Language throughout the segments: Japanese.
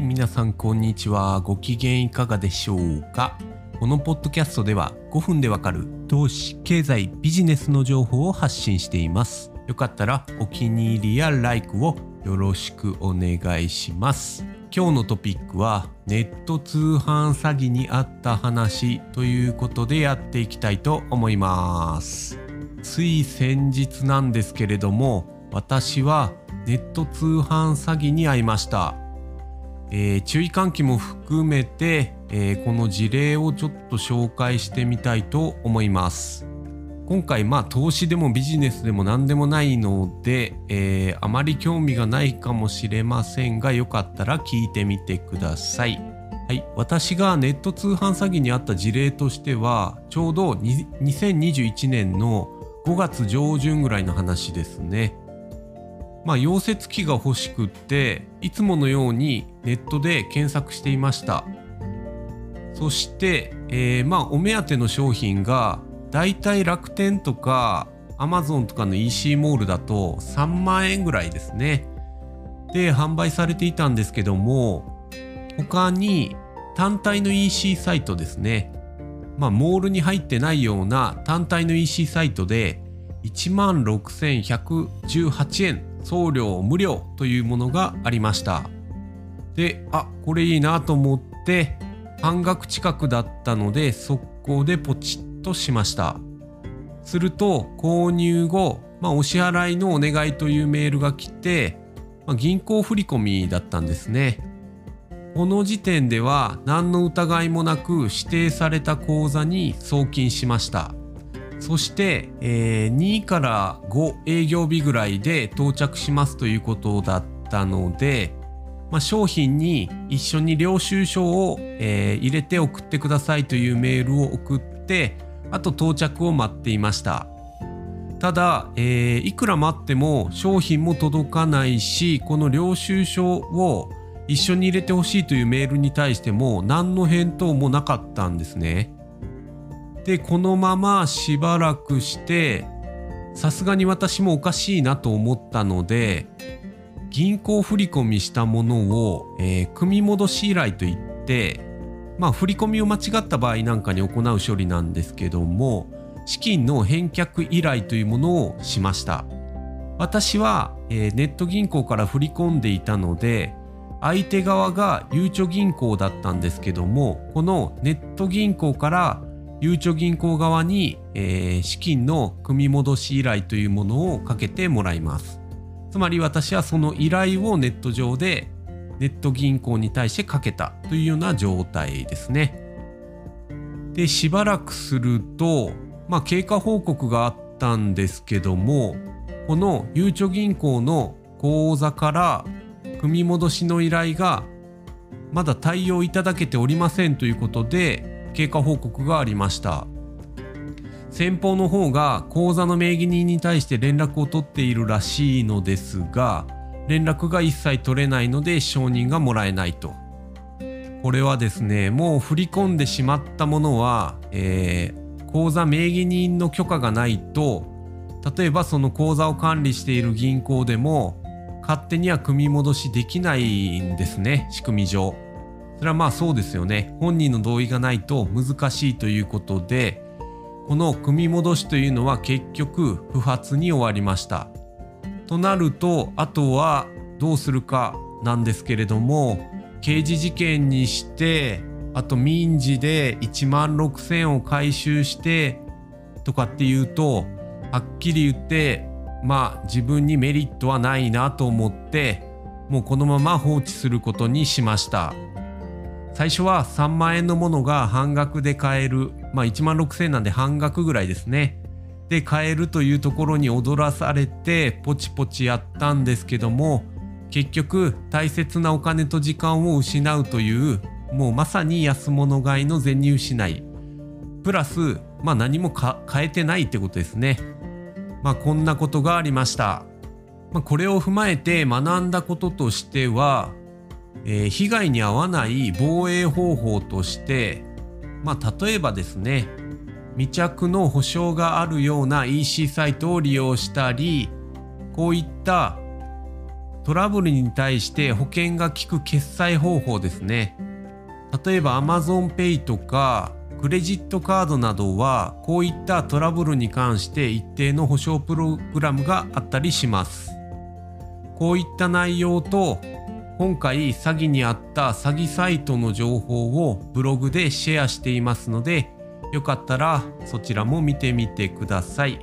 はい、皆さんこんにちは。ご機嫌いかがでしょうか？このポッドキャストでは5分でわかる投資、経済、ビジネスの情報を発信しています。よかったらお気に入りや LIKE をよろしくお願いします。今日のトピックはネット通販詐欺にあった話ということでやっていきたいと思います。つい先日なんですけれども私はネット通販詐欺に遭いました。えー注意喚起も含めて、えーこの事例をちょっと紹介してみたいと思います。今回まあ投資でもビジネスでも何でもないので、えーあまり興味がないかもしれませんがよかったら聞いてみてください。はい、私がネット通販詐欺にあった事例としてはちょうど2021年の5月上旬ぐらいの話ですね。まあ溶接機が欲しくっていつものようにネットで検索していました。そして、えーまあお目当ての商品がだいたい楽天とかアマゾンとかの EC モールだと3万円ぐらいですね。で販売されていたんですけども他に単体の EC サイトですね。まあモールに入ってないような単体の EC サイトで1万6118円送料無料というものがありました。であこれいいなと思って半額近くだったので速攻でポチッとしました。すると購入後、まあ、お支払いのお願いというメールが来て、まあ、銀行振込だったんですね。この時点では何の疑いもなく指定された口座に送金しました。そして、えー2から5営業日ぐらいで到着しますということだったので、まあ、商品に一緒に領収書を、えー入れて送ってくださいというメールを送ってあと到着を待っていましたただ、えーいくら待っても商品も届かないしこの領収書を一緒に入れてほしいというメールに対しても何の返答もなかったんですね。でこのまましばらくしてさすがに私もおかしいなと思ったので銀行振込したものを、えー組戻し依頼といってまあ振り込みを間違った場合なんかに行う処理なんですけども資金の返却依頼というものをしました。私は、えーネット銀行から振り込んでいたので相手側がゆうちょ銀行だったんですけどもこのネット銀行からゆうちょ銀行側に、えー資金の組み戻し依頼というものをかけてもらいます。つまり私はその依頼をネット上でネット銀行に対してかけたというような状態ですね。でしばらくするとまあ経過報告があったんですけどもこのゆうちょ銀行の口座から組み戻しの依頼がまだ対応いただけておりませんということで経過報告がありました。先方の方が口座の名義人に対して連絡を取っているらしいのですが連絡が一切取れないので承認がもらえないと。これはですねもう振り込んでしまったものは、えー口座名義人の許可がないと例えばその口座を管理している銀行でも勝手には組み戻しできないんですね仕組み上。それはまあそうですよね。本人の同意がないと難しいということでこの組み戻しというのは結局不発に終わりました。となるとあとはどうするかなんですけれども刑事事件にしてあと民事で1万6,000を回収してとかっていうとはっきり言ってまあ自分にメリットはないなと思ってもうこのまま放置することにしました。最初は3万円のものが半額で買える。まあ1万6,000円なんで半額ぐらいですね。で買えるというところに踊らされてポチポチやったんですけども結局大切なお金と時間を失うというもうまさに安物買いの銭失い。プラスまあ何もか変えてないってことですね。まあこんなことがありました、まあ、これを踏まえて学んだこととしては、えー被害に遭わない防衛方法としてまあ例えばですね未着の保証があるような EC サイトを利用したりこういったトラブルに対して保険が効く決済方法ですね。例えば AmazonPay とかクレジットカードなどはこういったトラブルに関して一定の保証プログラムがあったりします。こういった内容と今回詐欺にあった詐欺サイトの情報をブログでシェアしていますのでよかったらそちらも見てみてください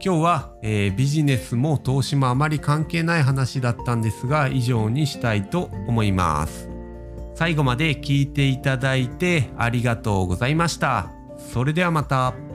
今日は、えー、ビジネスも投資もあまり関係ない話だったんですが以上にしたいと思います最後まで聞いていただいてありがとうございました。それではまた。